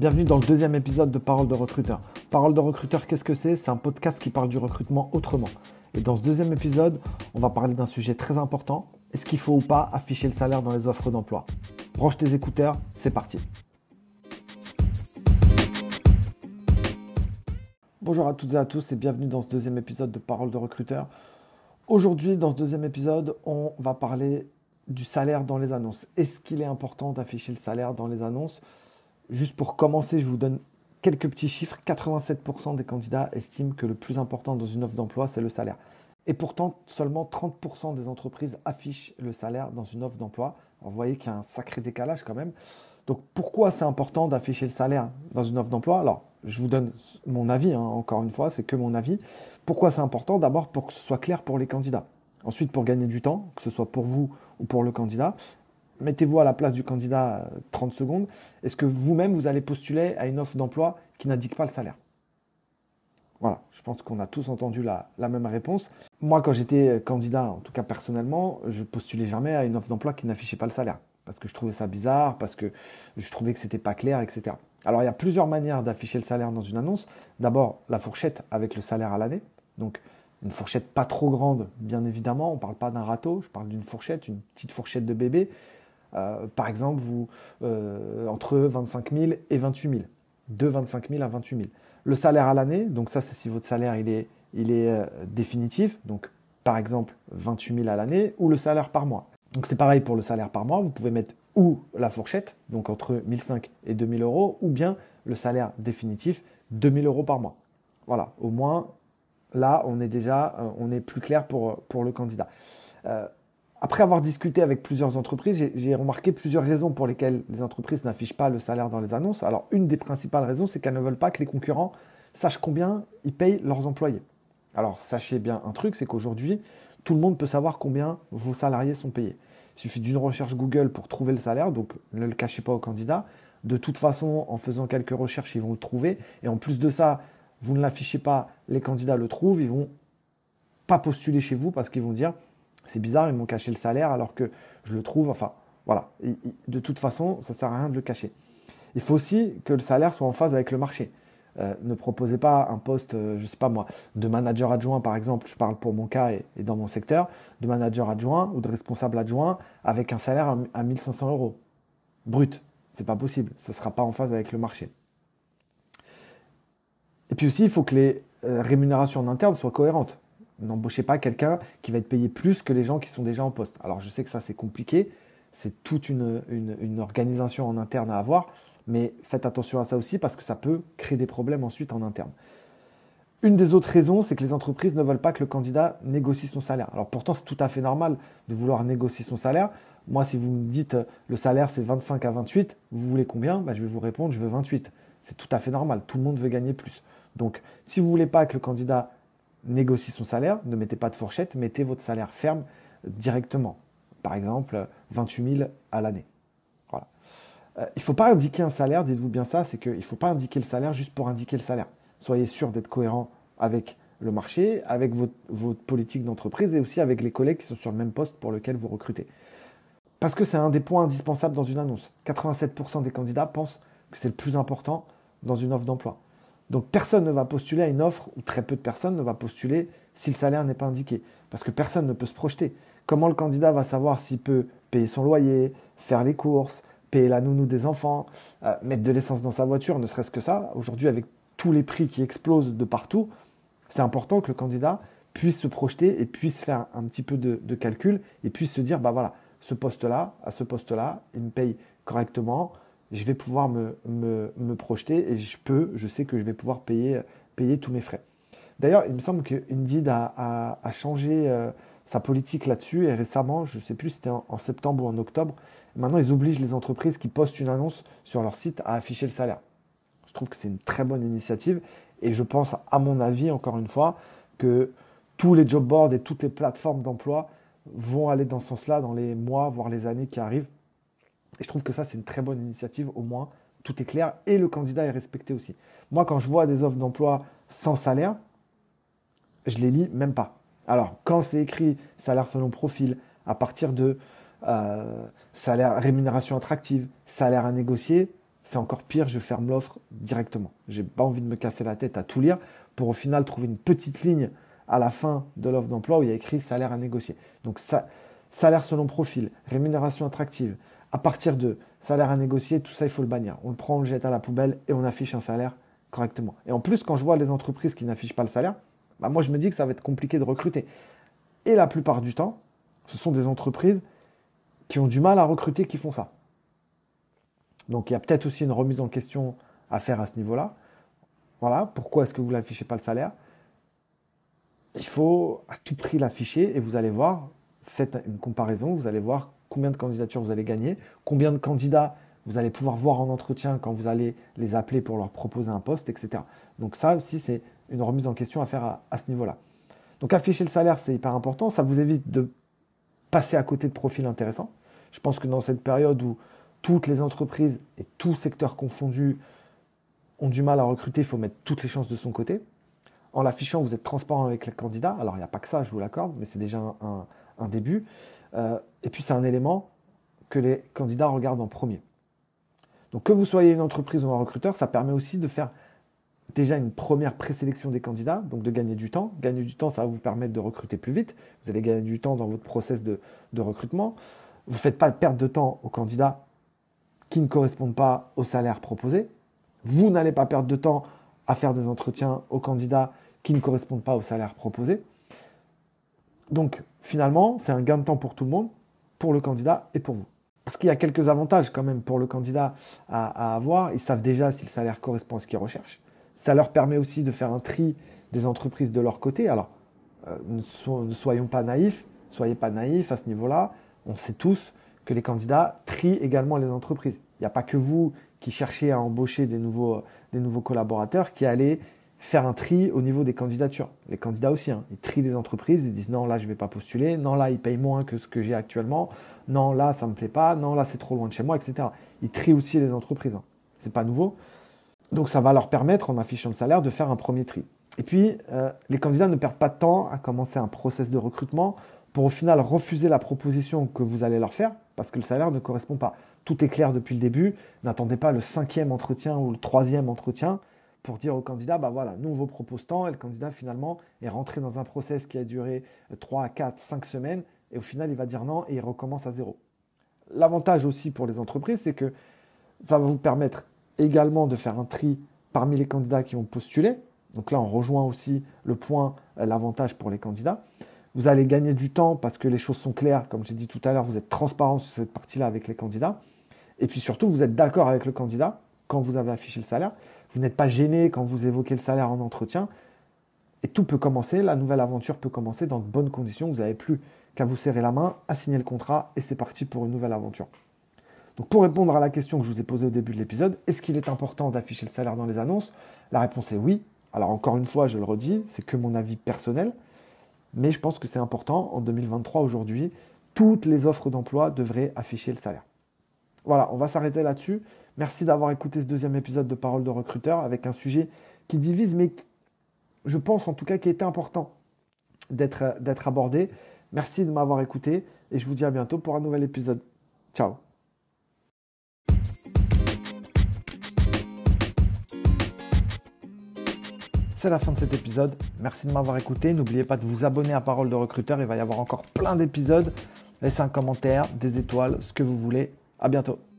Bienvenue dans le deuxième épisode de Parole de recruteur. Parole de recruteur, qu'est-ce que c'est? C'est un podcast qui parle du recrutement autrement. Et dans ce deuxième épisode, on va parler d'un sujet très important. Est-ce qu'il faut ou pas afficher le salaire dans les offres d'emploi? Branche tes écouteurs, c'est parti. Bonjour à toutes et à tous et bienvenue dans ce deuxième épisode de Parole de recruteur. Aujourd'hui, dans ce deuxième épisode, on va parler du salaire dans les annonces. Est-ce qu'il est important d'afficher le salaire dans les annonces? Juste pour commencer, je vous donne quelques petits chiffres. 87% des candidats estiment que le plus important dans une offre d'emploi, c'est le salaire. Et pourtant, seulement 30% des entreprises affichent le salaire dans une offre d'emploi. Vous voyez qu'il y a un sacré décalage quand même. Donc pourquoi c'est important d'afficher le salaire dans une offre d'emploi? Alors, je vous donne mon avis, hein, encore une fois, c'est que mon avis. Pourquoi c'est important? D'abord pour que ce soit clair pour les candidats. Ensuite, pour gagner du temps, que ce soit pour vous ou pour le candidat mettez-vous à la place du candidat 30 euh, secondes. Est-ce que vous-même, vous allez postuler à une offre d'emploi qui n'indique pas le salaire? Voilà, je pense qu'on a tous entendu la, même réponse. Moi, quand j'étais candidat, en tout cas personnellement, je postulais jamais à une offre d'emploi qui n'affichait pas le salaire. Parce que je trouvais ça bizarre, parce que je trouvais que c'était pas clair, etc. Alors, il y a plusieurs manières d'afficher le salaire dans une annonce. D'abord, la fourchette avec le salaire à l'année. Donc, une fourchette pas trop grande, bien évidemment. On ne parle pas d'un râteau, je parle d'une fourchette, une petite fourchette de bébé. Euh, par exemple, vous, euh, entre 25 000 et 28 000. De 25 000 à 28 000. Le salaire à l'année, donc ça c'est si votre salaire il est, il est euh, définitif, donc par exemple 28 000 à l'année, ou le salaire par mois. Donc c'est pareil pour le salaire par mois, vous pouvez mettre ou la fourchette, donc entre 1005 et 2000 euros, ou bien le salaire définitif, 2000 euros par mois. Voilà, au moins là on est déjà, on est plus clair pour, pour le candidat. Après avoir discuté avec plusieurs entreprises, j'ai remarqué plusieurs raisons pour lesquelles les entreprises n'affichent pas le salaire dans les annonces. Alors, une des principales raisons, c'est qu'elles ne veulent pas que les concurrents sachent combien ils payent leurs employés. Alors, sachez bien un truc, c'est qu'aujourd'hui, tout le monde peut savoir combien vos salariés sont payés. Il suffit d'une recherche Google pour trouver le salaire, donc ne le cachez pas aux candidats. De toute façon, en faisant quelques recherches, ils vont le trouver. Et en plus de ça, vous ne l'affichez pas, les candidats le trouvent, ils vont pas postuler chez vous parce qu'ils vont dire c'est bizarre, ils m'ont caché le salaire alors que je le trouve. Enfin, voilà. de toute façon, ça ne sert à rien de le cacher. Il faut aussi que le salaire soit en phase avec le marché. Euh, ne proposez pas un poste, euh, je ne sais pas moi, de manager adjoint par exemple, je parle pour mon cas et, dans mon secteur, de manager adjoint ou de responsable adjoint avec un salaire à, 1500 euros. Brut, c'est pas possible, ça ne sera pas en phase avec le marché. Et puis aussi, il faut que les euh, rémunérations en interne soient cohérentes. N'embauchez pas quelqu'un qui va être payé plus que les gens qui sont déjà en poste. Alors je sais que ça c'est compliqué, c'est toute une, organisation en interne à avoir, mais faites attention à ça aussi parce que ça peut créer des problèmes ensuite en interne. Une des autres raisons, c'est que les entreprises ne veulent pas que le candidat négocie son salaire. Alors pourtant, c'est tout à fait normal de vouloir négocier son salaire. Moi, si vous me dites le salaire c'est 25 à 28, vous voulez combien? Bah, Je vais vous répondre, je veux 28. C'est tout à fait normal, tout le monde veut gagner plus. Donc si vous ne voulez pas que le candidat négociez son salaire, ne mettez pas de fourchette, mettez votre salaire ferme directement. Par exemple, 28 000 à l'année. Euh, il ne faut pas indiquer un salaire, dites-vous bien ça, c'est qu'il ne faut pas indiquer le salaire juste pour indiquer le salaire. Soyez sûr d'être cohérent avec le marché, avec votre politique d'entreprise et aussi avec les collègues qui sont sur le même poste pour lequel vous recrutez. Parce que c'est un des points indispensables dans une annonce. 87% des candidats pensent que c'est le plus important dans une offre d'emploi. Donc personne ne va postuler à une offre, ou très peu de personnes ne va postuler si le salaire n'est pas indiqué. Parce que personne ne peut se projeter. Comment le candidat va savoir s'il peut payer son loyer, faire les courses, payer la nounou des enfants, euh, mettre de l'essence dans sa voiture, ne serait-ce que ça? Aujourd'hui, avec tous les prix qui explosent de partout, c'est important que le candidat puisse se projeter et puisse faire un petit peu de, de calcul et puisse se dire, bah voilà, ce poste-là, à ce poste-là, il me paye correctement, je vais pouvoir me, me, projeter et je peux, je sais que je vais pouvoir payer, payer tous mes frais. D'ailleurs, il me semble que Indeed a, a, changé euh, sa politique là-dessus et récemment, je ne sais plus si c'était en, septembre ou en octobre, maintenant ils obligent les entreprises qui postent une annonce sur leur site à afficher le salaire. Je trouve que c'est une très bonne initiative et je pense, à mon avis, encore une fois, que tous les job boards et toutes les plateformes d'emploi vont aller dans ce sens-là dans les mois, voire les années qui arrivent et je trouve que ça, c'est une très bonne initiative. Au moins, tout est clair et le candidat est respecté aussi. Moi, quand je vois des offres d'emploi sans salaire, je les lis même pas. Alors, quand c'est écrit salaire selon profil, à partir de euh, salaire, rémunération attractive, salaire à négocier, c'est encore pire, je ferme l'offre directement. J'ai pas envie de me casser la tête à tout lire pour au final trouver une petite ligne à la fin de l'offre d'emploi où il y a écrit salaire à négocier. Donc salaire selon profil, rémunération attractive. À partir de salaire à négocier, tout ça, il faut le bannir. On le prend, on le jette à la poubelle et on affiche un salaire correctement. Et en plus, quand je vois les entreprises qui n'affichent pas le salaire, bah moi, je me dis que ça va être compliqué de recruter. Et la plupart du temps, ce sont des entreprises qui ont du mal à recruter qui font ça. Donc il y a peut-être aussi une remise en question à faire à ce niveau-là. Voilà, pourquoi est-ce que vous n'affichez pas le salaire? Il faut à tout prix l'afficher et vous allez voir, faites une comparaison, vous allez voir combien de candidatures vous allez gagner, combien de candidats vous allez pouvoir voir en entretien quand vous allez les appeler pour leur proposer un poste, etc. Donc ça aussi, c'est une remise en question à faire à, ce niveau-là. Donc afficher le salaire, c'est hyper important. Ça vous évite de passer à côté de profils intéressants. Je pense que dans cette période où toutes les entreprises et tous secteurs confondus ont du mal à recruter, il faut mettre toutes les chances de son côté. En l'affichant, vous êtes transparent avec les candidats. Alors, il n'y a pas que ça, je vous l'accorde, mais c'est déjà un, début. Euh, et puis, c'est un élément que les candidats regardent en premier. Donc, que vous soyez une entreprise ou un recruteur, ça permet aussi de faire déjà une première présélection des candidats, donc de gagner du temps. Gagner du temps, ça va vous permettre de recruter plus vite. Vous allez gagner du temps dans votre process de, de recrutement. Vous ne faites pas de perte de temps aux candidats qui ne correspondent pas au salaire proposé. Vous n'allez pas perdre de temps à faire des entretiens aux candidats qui ne correspondent pas au salaire proposé. Donc finalement, c'est un gain de temps pour tout le monde, pour le candidat et pour vous. Parce qu'il y a quelques avantages quand même pour le candidat à, avoir. Ils savent déjà si le salaire correspond à ce qu'ils recherchent. Ça leur permet aussi de faire un tri des entreprises de leur côté. Alors, euh, ne, soyons pas naïfs, soyez pas naïfs à ce niveau-là. On sait tous que les candidats trient également les entreprises. Il n'y a pas que vous qui cherchez à embaucher des nouveaux, des nouveaux collaborateurs qui allez faire un tri au niveau des candidatures. Les candidats aussi, hein. ils trient les entreprises, ils disent non, là, je ne vais pas postuler, non, là, ils payent moins que ce que j'ai actuellement, non, là, ça ne me plaît pas, non, là, c'est trop loin de chez moi, etc. Ils trient aussi les entreprises. Hein. Ce n'est pas nouveau. Donc, ça va leur permettre, en affichant le salaire, de faire un premier tri. Et puis, euh, les candidats ne perdent pas de temps à commencer un process de recrutement pour au final refuser la proposition que vous allez leur faire parce que le salaire ne correspond pas. Tout est clair depuis le début. N'attendez pas le cinquième entretien ou le troisième entretien pour dire au candidat, bah voilà, nous on vous propose tant, et le candidat finalement est rentré dans un process qui a duré 3, 4, 5 semaines, et au final il va dire non et il recommence à zéro. L'avantage aussi pour les entreprises, c'est que ça va vous permettre également de faire un tri parmi les candidats qui ont postulé. Donc là, on rejoint aussi le point, euh, l'avantage pour les candidats. Vous allez gagner du temps parce que les choses sont claires. Comme j'ai dit tout à l'heure, vous êtes transparent sur cette partie-là avec les candidats. Et puis surtout, vous êtes d'accord avec le candidat quand vous avez affiché le salaire. Vous n'êtes pas gêné quand vous évoquez le salaire en entretien. Et tout peut commencer, la nouvelle aventure peut commencer dans de bonnes conditions. Vous n'avez plus qu'à vous serrer la main, à signer le contrat et c'est parti pour une nouvelle aventure. Donc pour répondre à la question que je vous ai posée au début de l'épisode, est-ce qu'il est important d'afficher le salaire dans les annonces? La réponse est oui. Alors encore une fois, je le redis, c'est que mon avis personnel. Mais je pense que c'est important. En 2023, aujourd'hui, toutes les offres d'emploi devraient afficher le salaire. Voilà, on va s'arrêter là-dessus. Merci d'avoir écouté ce deuxième épisode de Parole de recruteur avec un sujet qui divise, mais je pense en tout cas qui était important d'être abordé. Merci de m'avoir écouté et je vous dis à bientôt pour un nouvel épisode. Ciao C'est la fin de cet épisode. Merci de m'avoir écouté. N'oubliez pas de vous abonner à Parole de recruteur. Il va y avoir encore plein d'épisodes. Laissez un commentaire, des étoiles, ce que vous voulez. À bientôt.